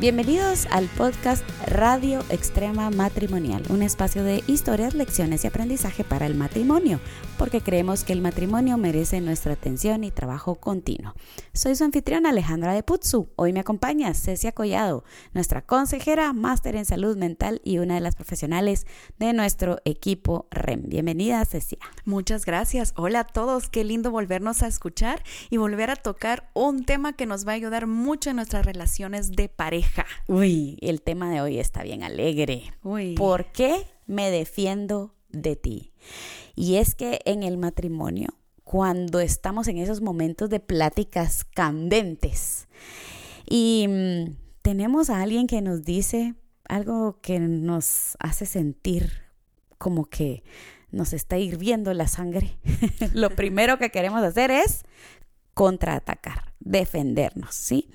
Bienvenidos al podcast Radio Extrema Matrimonial, un espacio de historias, lecciones y aprendizaje para el matrimonio, porque creemos que el matrimonio merece nuestra atención y trabajo continuo. Soy su anfitriona Alejandra de Putzu. Hoy me acompaña Cecia Collado, nuestra consejera, máster en salud mental y una de las profesionales de nuestro equipo REM. Bienvenida, Cecia. Muchas gracias. Hola a todos. Qué lindo volvernos a escuchar y volver a tocar un tema que nos va a ayudar mucho en nuestras relaciones de pareja Uy, el tema de hoy está bien alegre. Uy. ¿Por qué me defiendo de ti? Y es que en el matrimonio, cuando estamos en esos momentos de pláticas candentes y mm, tenemos a alguien que nos dice algo que nos hace sentir como que nos está hirviendo la sangre, lo primero que queremos hacer es contraatacar, defendernos, ¿sí?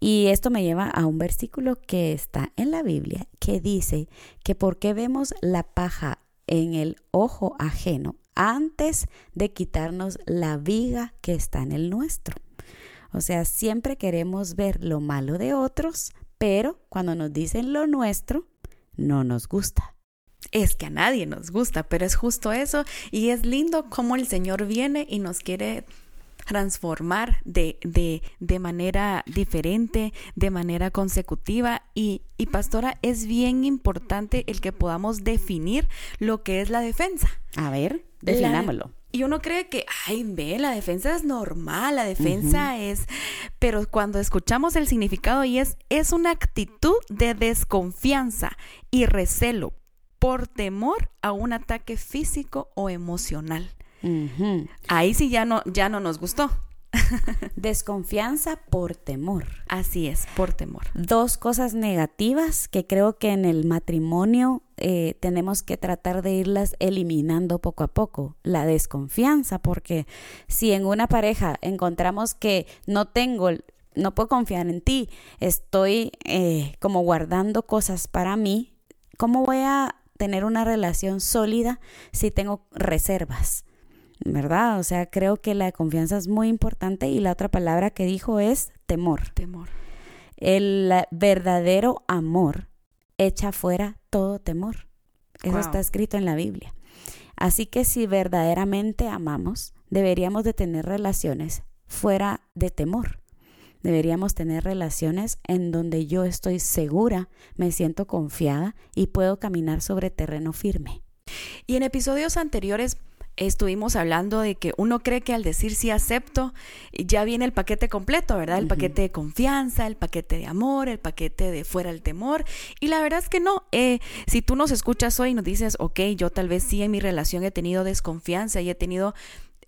Y esto me lleva a un versículo que está en la Biblia que dice que porque vemos la paja en el ojo ajeno antes de quitarnos la viga que está en el nuestro. O sea, siempre queremos ver lo malo de otros, pero cuando nos dicen lo nuestro, no nos gusta. Es que a nadie nos gusta, pero es justo eso y es lindo cómo el Señor viene y nos quiere transformar de, de, de manera diferente, de manera consecutiva. Y, y pastora, es bien importante el que podamos definir lo que es la defensa. A ver, definámoslo. Y uno cree que, ay, ve, la defensa es normal, la defensa es, pero cuando escuchamos el significado y es, es una actitud de desconfianza y recelo por temor a un ataque físico o emocional. Ahí sí ya no, ya no nos gustó. Desconfianza por temor. Así es, por temor. Dos cosas negativas que creo que en el matrimonio eh, tenemos que tratar de irlas eliminando poco a poco. La desconfianza, porque si en una pareja encontramos que no tengo, no puedo confiar en ti, estoy eh, como guardando cosas para mí, ¿cómo voy a tener una relación sólida si tengo reservas? ¿Verdad? O sea, creo que la confianza es muy importante y la otra palabra que dijo es temor. Temor. El verdadero amor echa fuera todo temor. Eso está escrito en la Biblia. Así que si verdaderamente amamos, deberíamos de tener relaciones fuera de temor. Deberíamos tener relaciones en donde yo estoy segura, me siento confiada y puedo caminar sobre terreno firme. Y en episodios anteriores estuvimos hablando de que uno cree que al decir sí acepto, ya viene el paquete completo, ¿verdad? El paquete de confianza, el paquete de amor, el paquete de fuera el temor. Y la verdad es que no. Eh, si tú nos escuchas hoy y nos dices, ok, yo tal vez sí en mi relación he tenido desconfianza y he tenido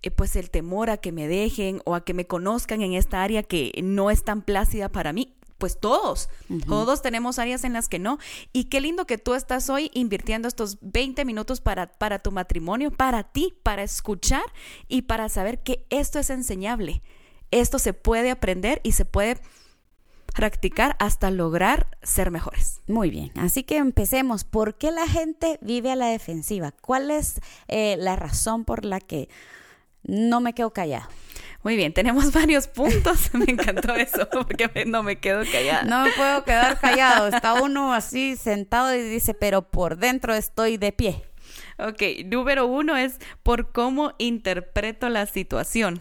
eh, pues el temor a que me dejen o a que me conozcan en esta área que no es tan plácida para mí pues todos, todos tenemos áreas en las que no. Y qué lindo que tú estás hoy invirtiendo estos 20 minutos para, para tu matrimonio, para ti, para escuchar y para saber que esto es enseñable. Esto se puede aprender y se puede practicar hasta lograr ser mejores. Muy bien, así que empecemos. ¿Por qué la gente vive a la defensiva? ¿Cuál es eh, la razón por la que no me quedo callado? Muy bien, tenemos varios puntos. Me encantó eso, porque no me quedo callada. No me puedo quedar callado. Está uno así sentado y dice, pero por dentro estoy de pie. Ok, número uno es por cómo interpreto la situación.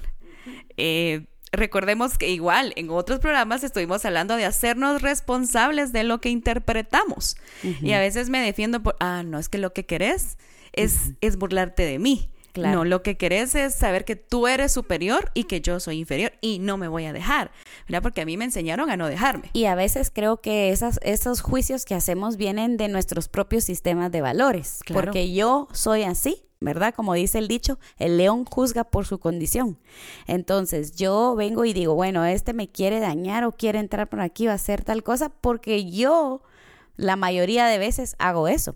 Eh, recordemos que igual en otros programas estuvimos hablando de hacernos responsables de lo que interpretamos. Y a veces me defiendo por, ah, no, es que lo que querés es, es burlarte de mí. No, lo que querés es saber que tú eres superior y que yo soy inferior y no me voy a dejar, ¿verdad? Porque a mí me enseñaron a no dejarme. Y a veces creo que esas, esos juicios que hacemos vienen de nuestros propios sistemas de valores, porque yo soy así, ¿verdad? Como dice el dicho, el león juzga por su condición. Entonces yo vengo y digo, bueno, este me quiere dañar o quiere entrar por aquí o hacer tal cosa porque yo la mayoría de veces hago eso.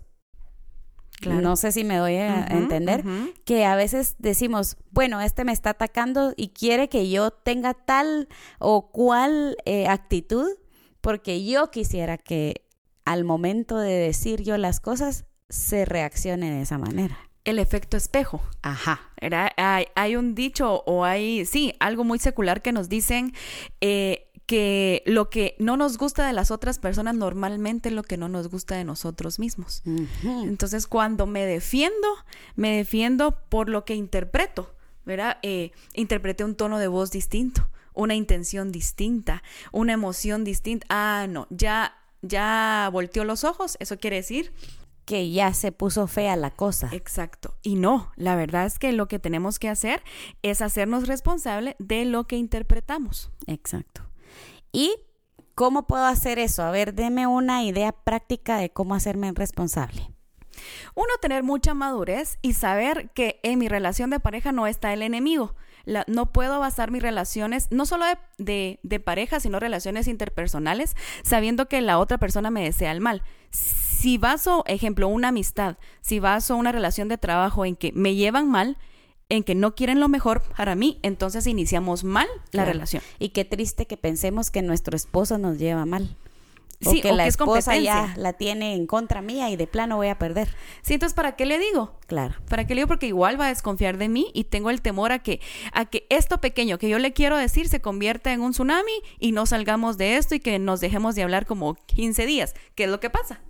No sé si me doy a entender que a veces decimos, bueno, este me está atacando y quiere que yo tenga tal o cual eh, actitud porque yo quisiera que al momento de decir yo las cosas se reaccione de esa manera. El efecto espejo. Ajá. Era, hay, un dicho o hay, sí, algo muy secular que nos dicen eh, que lo que no nos gusta de las otras personas normalmente es lo que no nos gusta de nosotros mismos. Entonces, cuando me defiendo, me defiendo por lo que interpreto, ¿verdad? Eh, interpreté un tono de voz distinto, una intención distinta, una emoción distinta. Ah, no, ya, ya volteó los ojos, eso quiere decir que ya se puso fea la cosa. Exacto. Y no, la verdad es que lo que tenemos que hacer es hacernos responsable de lo que interpretamos. Exacto. ¿Y cómo puedo hacer eso? A ver, deme una idea práctica de cómo hacerme responsable. Uno, tener mucha madurez y saber que en mi relación de pareja no está el enemigo. no puedo basar mis relaciones, no solo de, pareja, sino relaciones interpersonales, sabiendo que la otra persona me desea el mal. Si baso, ejemplo, una amistad, si baso una relación de trabajo en que me llevan mal, en que no quieren lo mejor para mí, entonces iniciamos mal la relación. Y qué triste que pensemos que nuestro esposo nos lleva mal. Sí, o que la esposa ya la tiene en contra mía y de plano voy a perder. Sí, entonces ¿para qué le digo? Claro. ¿Para qué le digo? Porque igual va a desconfiar de mí y tengo el temor a que a que esto pequeño que yo le quiero decir se convierta en un tsunami y no salgamos de esto y que nos dejemos de hablar como 15 días. ¿Qué es lo que pasa?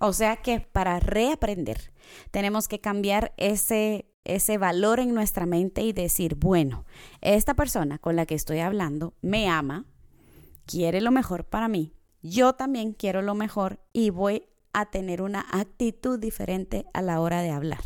O sea que para reaprender tenemos que cambiar ese ese valor en nuestra mente y decir, bueno, esta persona con la que estoy hablando me ama, quiere lo mejor para mí, yo también quiero lo mejor y voy a tener una actitud diferente a la hora de hablar.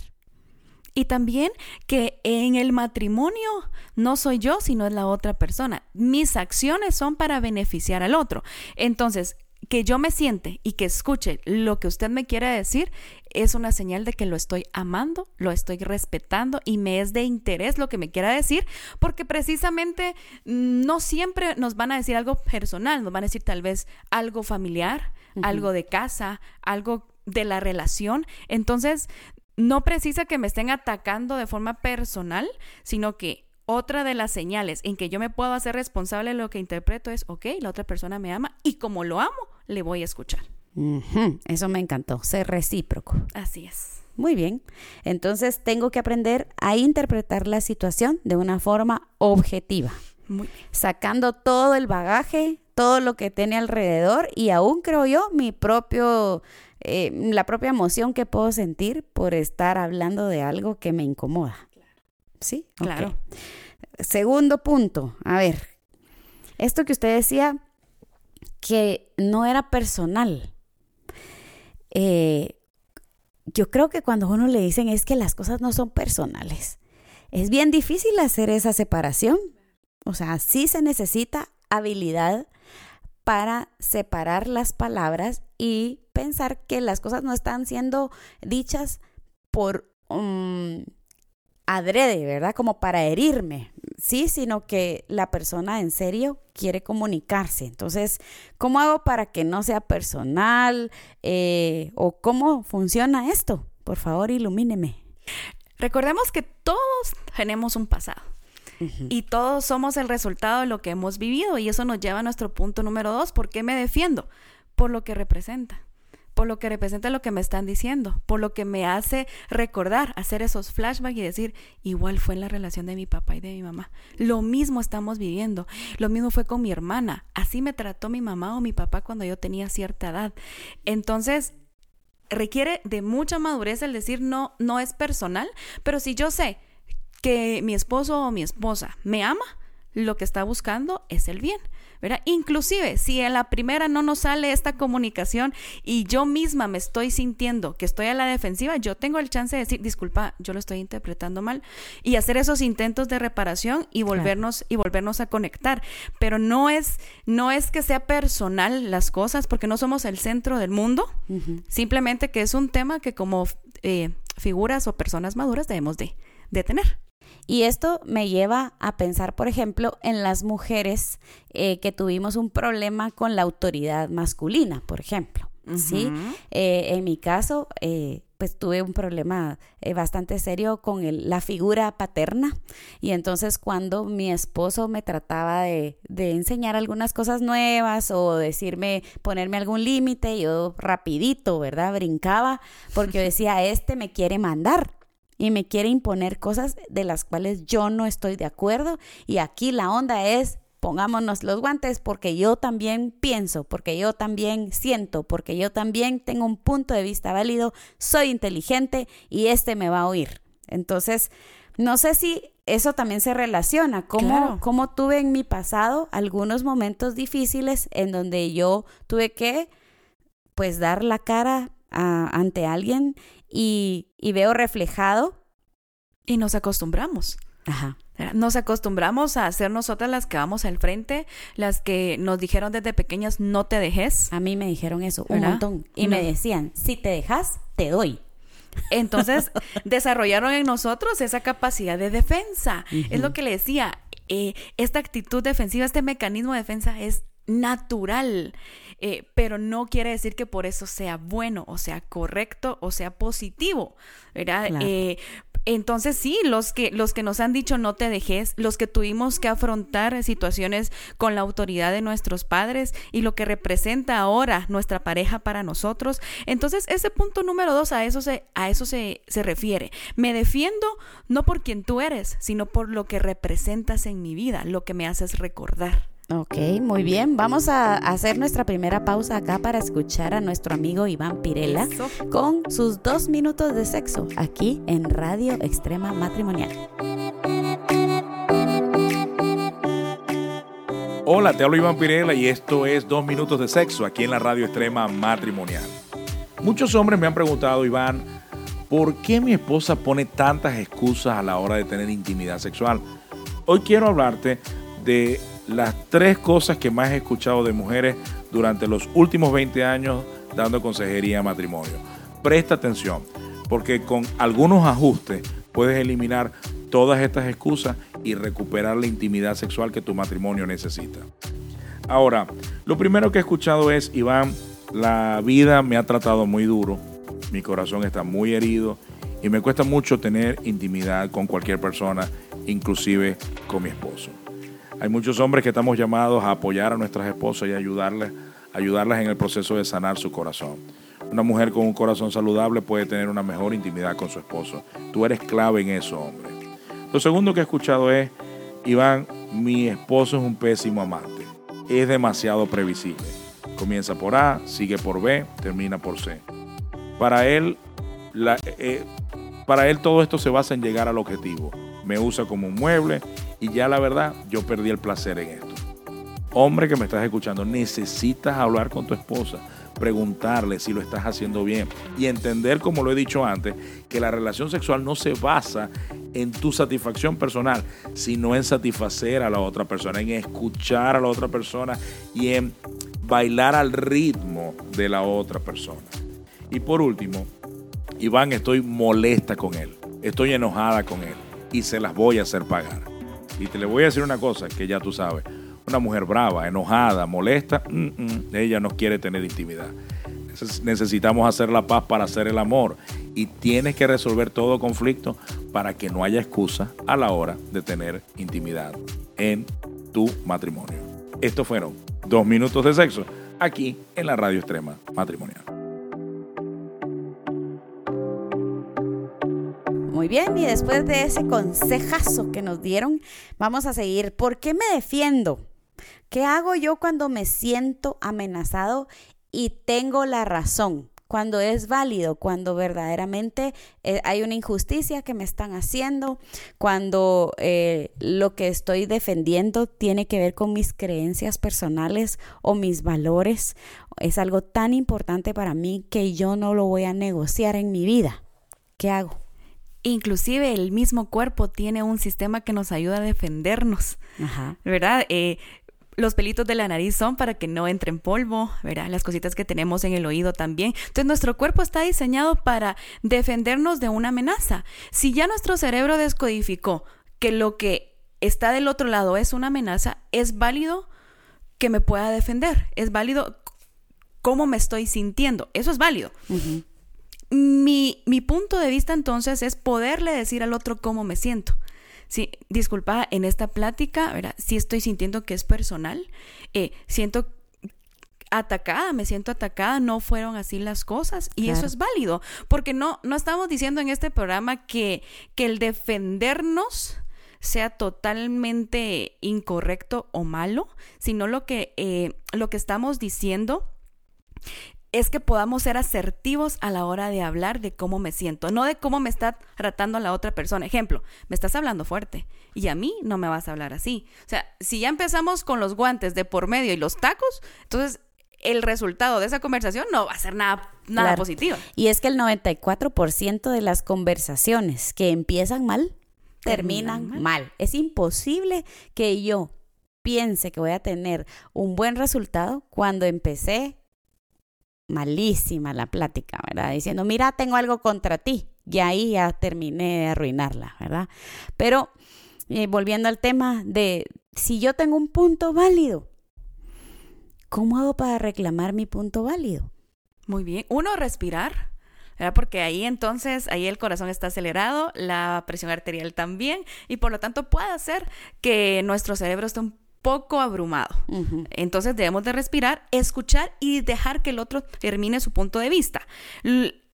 Y también que en el matrimonio no soy yo, sino es la otra persona. Mis acciones son para beneficiar al otro. Entonces, que yo me siente y que escuche lo que usted me quiere decir es una señal de que lo estoy amando, lo estoy respetando y me es de interés lo que me quiera decir, porque precisamente no siempre nos van a decir algo personal, nos van a decir tal vez algo familiar, algo de casa, algo de la relación. Entonces, no precisa que me estén atacando de forma personal, sino que otra de las señales en que yo me puedo hacer responsable de lo que interpreto es, ok, la otra persona me ama y como lo amo, le voy a escuchar. Eso me encantó, ser recíproco. Así es. Muy bien. Entonces tengo que aprender a interpretar la situación de una forma objetiva. Muy Sacando todo el bagaje, todo lo que tiene alrededor y aún creo yo mi propio, eh, la propia emoción que puedo sentir por estar hablando de algo que me incomoda. ¿Sí? Claro. Segundo punto, a ver, esto que usted decía que no era personal. Eh, yo creo que cuando uno le dicen es que las cosas no son personales, es bien difícil hacer esa separación. O sea, sí se necesita habilidad para separar las palabras y pensar que las cosas no están siendo dichas por un adrede, ¿verdad? Como para herirme, sí, sino que la persona en serio quiere comunicarse. Entonces, ¿cómo hago para que no sea personal? Eh, ¿O cómo funciona esto? Por favor, ilumíneme. Recordemos que todos tenemos un pasado. Y todos somos el resultado de lo que hemos vivido y eso nos lleva a nuestro punto número dos. ¿Por qué me defiendo? Por lo que representa por lo que representa lo que me están diciendo, por lo que me hace recordar, hacer esos flashbacks y decir, igual fue en la relación de mi papá y de mi mamá. Lo mismo estamos viviendo, lo mismo fue con mi hermana, así me trató mi mamá o mi papá cuando yo tenía cierta edad. Entonces, requiere de mucha madurez el decir no, no es personal, pero si yo sé que mi esposo o mi esposa me ama, lo que está buscando es el bien. ¿Verdad? Inclusive, si en la primera no nos sale esta comunicación y yo misma me estoy sintiendo que estoy a la defensiva, yo tengo el chance de decir, disculpa, yo lo estoy interpretando mal y hacer esos intentos de reparación y volvernos y volvernos a conectar, pero no es no es que sea personal las cosas porque no somos el centro del mundo, simplemente que es un tema que como eh, figuras o personas maduras debemos de, de tener. Y esto me lleva a pensar, por ejemplo, en las mujeres eh, que tuvimos un problema con la autoridad masculina, por ejemplo. ¿sí? Eh, en mi caso, eh, pues tuve un problema eh, bastante serio con la figura paterna y entonces cuando mi esposo me trataba de, de enseñar algunas cosas nuevas o decirme, ponerme algún límite, yo rapidito, ¿verdad? Brincaba porque decía, este me quiere mandar y me quiere imponer cosas de las cuales yo no estoy de acuerdo. Y aquí la onda es pongámonos los guantes porque yo también pienso, porque yo también siento, porque yo también tengo un punto de vista válido, soy inteligente y este me va a oír. Entonces, no sé si eso también se relaciona, como, tuve en mi pasado algunos momentos difíciles en donde yo tuve que pues dar la cara ante alguien y, y veo reflejado. Y nos acostumbramos. Ajá. Nos acostumbramos a ser nosotras las que vamos al frente, las que nos dijeron desde pequeñas no te dejes. A mí me dijeron eso un montón y me decían, si te dejas, te doy. Entonces desarrollaron en nosotros esa capacidad de defensa. Es lo que le decía, eh, esta actitud defensiva, este mecanismo de defensa es natural, eh, pero no quiere decir que por eso sea bueno o sea correcto o sea positivo, ¿verdad? Eh, entonces sí, los que, los que nos han dicho no te dejes, los que tuvimos que afrontar situaciones con la autoridad de nuestros padres y lo que representa ahora nuestra pareja para nosotros. Entonces ese punto número dos a eso se, a eso se, se refiere. Me defiendo no por quien tú eres, sino por lo que representas en mi vida, lo que me haces recordar. Ok, muy bien. Vamos a hacer nuestra primera pausa acá para escuchar a nuestro amigo Iván Pirela con sus dos minutos de sexo aquí en Radio Extrema Matrimonial. Hola, te hablo Iván Pirela y esto es Dos Minutos de Sexo aquí en la Radio Extrema Matrimonial. Muchos hombres me han preguntado, Iván, ¿por qué mi esposa pone tantas excusas a la hora de tener intimidad sexual? Hoy quiero hablarte de las tres cosas que más he escuchado de mujeres durante los últimos 20 años dando consejería a matrimonio. Presta atención, porque con algunos ajustes puedes eliminar todas estas excusas y recuperar la intimidad sexual que tu matrimonio necesita. Ahora, lo primero que he escuchado es, Iván, la vida me ha tratado muy duro, mi corazón está muy herido y me cuesta mucho tener intimidad con cualquier persona, inclusive con mi esposo. Hay muchos hombres que estamos llamados a apoyar a nuestras esposas y ayudarles, ayudarlas en el proceso de sanar su corazón. Una mujer con un corazón saludable puede tener una mejor intimidad con su esposo. Tú eres clave en eso, hombre. Lo segundo que he escuchado es, Iván, mi esposo es un pésimo amante. Es demasiado previsible. Comienza por A, sigue por B, termina por C. Para él, eh, para él todo esto se basa en llegar al objetivo. Me usa como un mueble y ya la verdad, yo perdí el placer en esto. Hombre que me estás escuchando, necesitas hablar con tu esposa, preguntarle si lo estás haciendo bien y entender, como lo he dicho antes, que la relación sexual no se basa en tu satisfacción personal, sino en satisfacer a la otra persona, en escuchar a la otra persona y en bailar al ritmo de la otra persona. Y por último, Iván, estoy molesta con él, estoy enojada con él y se las voy a hacer pagar. Y te le voy a decir una cosa que ya tú sabes. Una mujer brava, enojada, molesta, mm, mm, ella no quiere tener intimidad. Necesitamos hacer la paz para hacer el amor. Y tienes que resolver todo conflicto para que no haya excusa a la hora de tener intimidad en tu matrimonio. Estos fueron dos minutos de sexo aquí en la radio extrema matrimonial. Muy bien, y después de ese consejazo que nos dieron, vamos a seguir. ¿Por qué me defiendo? ¿Qué hago yo cuando me siento amenazado y tengo la razón? Cuando es válido, cuando verdaderamente eh, hay una injusticia que me están haciendo, cuando eh, lo que estoy defendiendo tiene que ver con mis creencias personales o mis valores, es algo tan importante para mí que yo no lo voy a negociar en mi vida. ¿Qué hago? Inclusive el mismo cuerpo tiene un sistema que nos ayuda a defendernos, ¿verdad? Eh, los pelitos de la nariz son para que no entre en polvo, ¿verdad? Las cositas que tenemos en el oído también. Entonces nuestro cuerpo está diseñado para defendernos de una amenaza. Si ya nuestro cerebro descodificó que lo que está del otro lado es una amenaza, es válido que me pueda defender, es válido cómo me estoy sintiendo, eso es válido Mi, mi punto de vista entonces es poderle decir al otro cómo me siento. Sí, disculpa, en esta plática, ¿verdad? sí estoy sintiendo que es personal, eh, siento atacada, me siento atacada, no fueron así las cosas y eso es válido, porque no, no estamos diciendo en este programa que, que el defendernos sea totalmente incorrecto o malo, sino lo que, eh, lo que estamos diciendo es que podamos ser asertivos a la hora de hablar de cómo me siento, no de cómo me está tratando la otra persona. Ejemplo, me estás hablando fuerte y a mí no me vas a hablar así. O sea, si ya empezamos con los guantes de por medio y los tacos, entonces el resultado de esa conversación no va a ser nada, nada positivo. Y es que el 94% de las conversaciones que empiezan mal, terminan, mal. Es imposible que yo piense que voy a tener un buen resultado cuando empecé malísima la plática, ¿verdad? Diciendo, mira, tengo algo contra ti. Y ahí ya terminé de arruinarla, ¿verdad? Pero eh, volviendo al tema de si yo tengo un punto válido, ¿cómo hago para reclamar mi punto válido? Muy bien. Uno, respirar. ¿verdad? Porque ahí entonces, ahí el corazón está acelerado, la presión arterial también, y por lo tanto puede hacer que nuestro cerebro esté un poco abrumado. Entonces debemos de respirar, escuchar y dejar que el otro termine su punto de vista.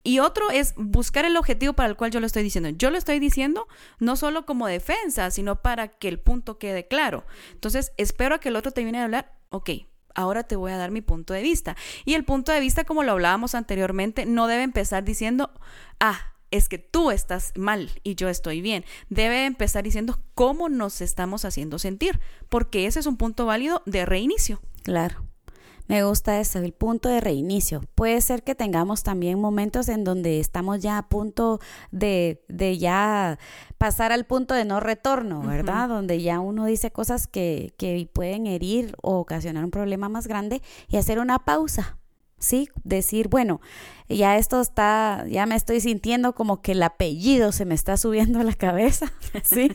y otro es buscar el objetivo para el cual yo lo estoy diciendo. Yo lo estoy diciendo no solo como defensa, sino para que el punto quede claro. Entonces, espero a que el otro termine de hablar. Ok, ahora te voy a dar mi punto de vista. Y el punto de vista, como lo hablábamos anteriormente, no debe empezar diciendo, ah, es que tú estás mal y yo estoy bien. Debe empezar diciendo cómo nos estamos haciendo sentir, porque ese es un punto válido de reinicio. Claro. Me gusta eso, el punto de reinicio. Puede ser que tengamos también momentos en donde estamos ya a punto de, de ya pasar al punto de no retorno, ¿verdad? Donde ya uno dice cosas que, que pueden herir o ocasionar un problema más grande y hacer una pausa ¿sí? Decir, bueno, ya esto está, ya me estoy sintiendo como que el apellido se me está subiendo a la cabeza, ¿sí?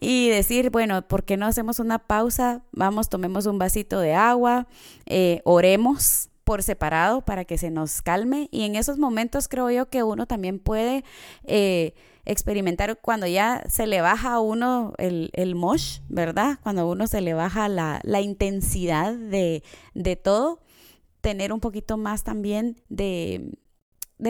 y decir, bueno, ¿por qué no hacemos una pausa? Vamos, tomemos un vasito de agua, eh, oremos por separado para que se nos calme y en esos momentos creo yo que uno también puede eh, experimentar cuando ya se le baja a uno el, el mosh, ¿verdad? Cuando a uno se le baja la, la intensidad de, de todo tener un poquito más también de,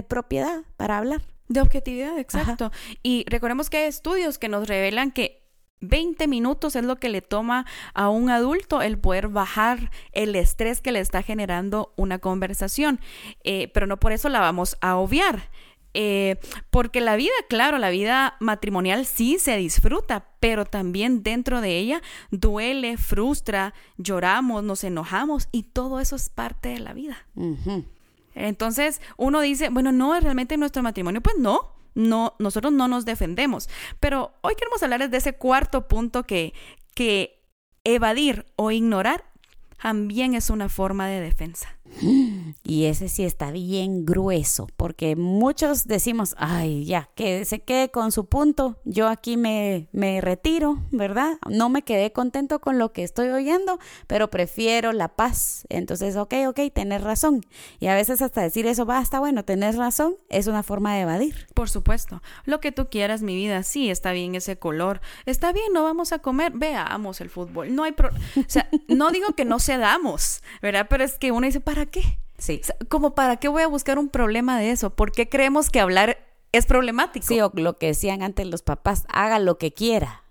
propiedad para hablar. De objetividad, exacto. Y recordemos que hay estudios que nos revelan que 20 minutos es lo que le toma a un adulto el poder bajar el estrés que le está generando una conversación, eh, pero no por eso la vamos a obviar. Eh, porque la vida, claro, la vida matrimonial sí se disfruta, pero también dentro de ella duele, frustra, lloramos, nos enojamos y todo eso es parte de la vida. Entonces uno dice, bueno, no, es realmente nuestro matrimonio, pues no. No, nosotros no nos defendemos. Pero hoy queremos hablarles de ese cuarto punto que, que evadir o ignorar también es una forma de defensa. Y ese sí está bien grueso, porque muchos decimos, ay, ya, que se quede con su punto, yo aquí me, me retiro, ¿verdad? No me quedé contento con lo que estoy oyendo, pero prefiero la paz. Entonces, ok, ok, tenés razón. Y a veces hasta decir eso, basta, bueno, tenés razón, es una forma de evadir. Por supuesto, lo que tú quieras, mi vida, sí, está bien ese color, está bien, no vamos a comer, veamos el fútbol, no hay, pro o sea, no digo que no cedamos, ¿verdad? Pero es que uno dice, ¿para qué? Sí. como para qué voy a buscar un problema de eso? ¿Por qué creemos que hablar es problemático? Sí, o lo que decían antes los papás, haga lo que quiera.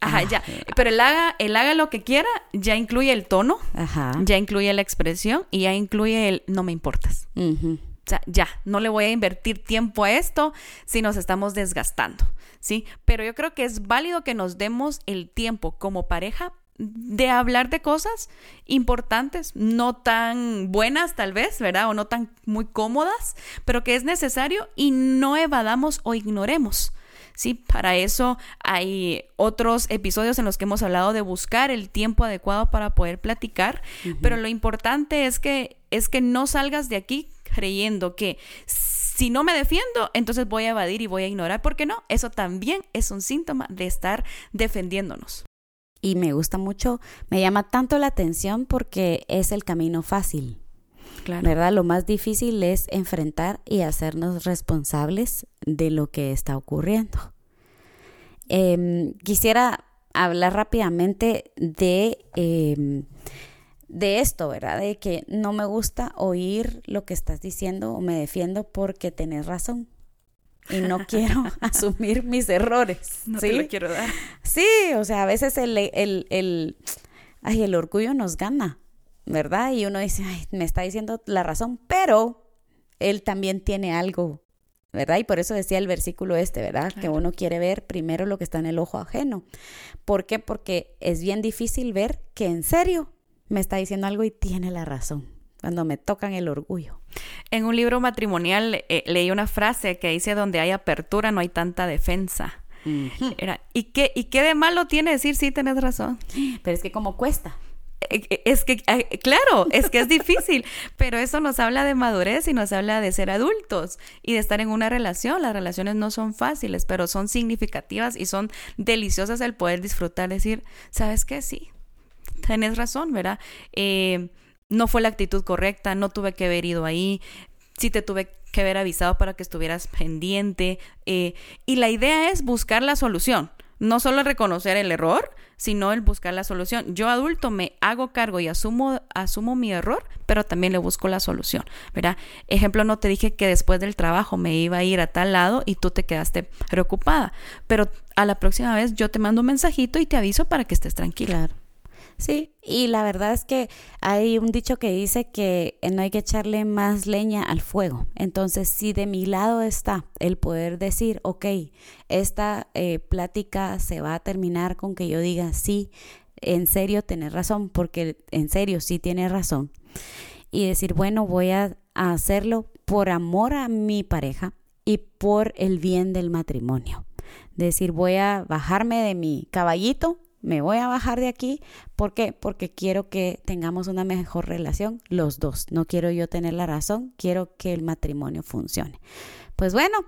Ajá, ya. Pero el haga, el haga lo que quiera ya incluye el tono, Ajá. ya incluye la expresión y ya incluye el no me importas. O sea, ya, no le voy a invertir tiempo a esto si nos estamos desgastando, ¿sí? Pero yo creo que es válido que nos demos el tiempo como pareja de hablar de cosas importantes, no tan buenas tal vez, ¿verdad? O no tan muy cómodas, pero que es necesario y no evadamos o ignoremos. Sí, para eso hay otros episodios en los que hemos hablado de buscar el tiempo adecuado para poder platicar, pero lo importante es que es que no salgas de aquí creyendo que si no me defiendo, entonces voy a evadir y voy a ignorar, porque no, eso también es un síntoma de estar defendiéndonos y me gusta mucho, me llama tanto la atención porque es el camino fácil. ¿verdad? Lo más difícil es enfrentar y hacernos responsables de lo que está ocurriendo. Em, quisiera hablar rápidamente de, em, de esto, ¿verdad? De que no me gusta oír lo que estás diciendo o me defiendo porque tenés razón y no quiero asumir mis errores. No ¿sí? te lo quiero dar. Sí, o sea, a veces el, el, el, ay, el orgullo nos gana, ¿verdad? Y uno dice, ay, me está diciendo la razón, pero él también tiene algo, ¿verdad? Y por eso decía el versículo este, ¿verdad? Que uno quiere ver primero lo que está en el ojo ajeno. ¿Por qué? Porque es bien difícil ver que en serio me está diciendo algo y tiene la razón cuando me tocan el orgullo. En un libro matrimonial eh, leí una frase que dice, donde hay apertura no hay tanta defensa. Era, ¿y, qué, ¿Y qué de malo tiene decir sí, tenés razón? Pero es que como cuesta. Eh, eh, es que, claro, es que es difícil, pero eso nos habla de madurez y nos habla de ser adultos y de estar en una relación. Las relaciones no son fáciles, pero son significativas y son deliciosas el poder disfrutar, decir, ¿sabes qué? Sí, tenés razón, ¿verdad? Eh, no fue la actitud correcta, no tuve que haber ido ahí, sí te tuve que haber avisado para que estuvieras pendiente. Eh, y la idea es buscar la solución, no solo reconocer el error, sino el buscar la solución. Yo adulto me hago cargo y asumo, asumo mi error, pero también le busco la solución, ¿verdad? Ejemplo, no te dije que después del trabajo me iba a ir a tal lado y tú te quedaste preocupada, pero a la próxima vez yo te mando un mensajito y te aviso para que estés tranquila. Sí, y la verdad es que hay un dicho que dice que no hay que echarle más leña al fuego. Entonces, si de mi lado está el poder decir, ok, esta eh, plática se va a terminar con que yo diga, sí, en serio tienes razón, porque en serio sí tienes razón. Y decir, bueno, voy a hacerlo por amor a mi pareja y por el bien del matrimonio. Decir, voy a bajarme de mi caballito me voy a bajar de aquí. ¿Por qué? Porque quiero que tengamos una mejor relación los dos. No quiero yo tener la razón, quiero que el matrimonio funcione. Pues bueno,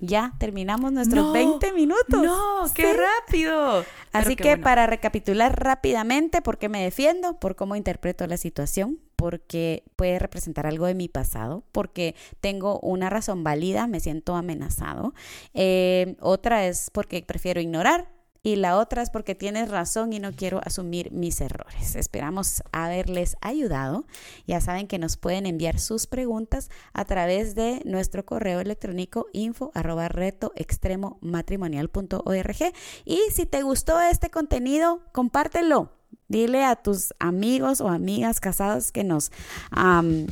ya terminamos nuestros 20 minutos. No, qué rápido. Así que para recapitular rápidamente, ¿por qué me defiendo? Por cómo interpreto la situación, porque puede representar algo de mi pasado, porque tengo una razón válida, me siento amenazado. Eh, otra es porque prefiero ignorar, y la otra es porque tienes razón y no quiero asumir mis errores. Esperamos haberles ayudado. Ya saben que nos pueden enviar sus preguntas a través de nuestro correo electrónico info arroba reto extremo matrimonial.org. Y si te gustó este contenido, compártelo. Dile a tus amigos o amigas casados que nos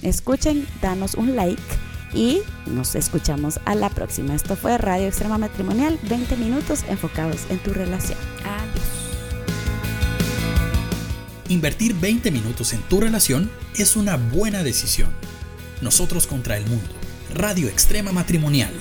escuchen, danos un like y nos escuchamos a la próxima. Esto fue Radio Extrema Matrimonial, 20 minutos enfocados en tu relación. Adiós. Invertir 20 minutos en tu relación es una buena decisión. Nosotros contra el mundo. Radio Extrema Matrimonial.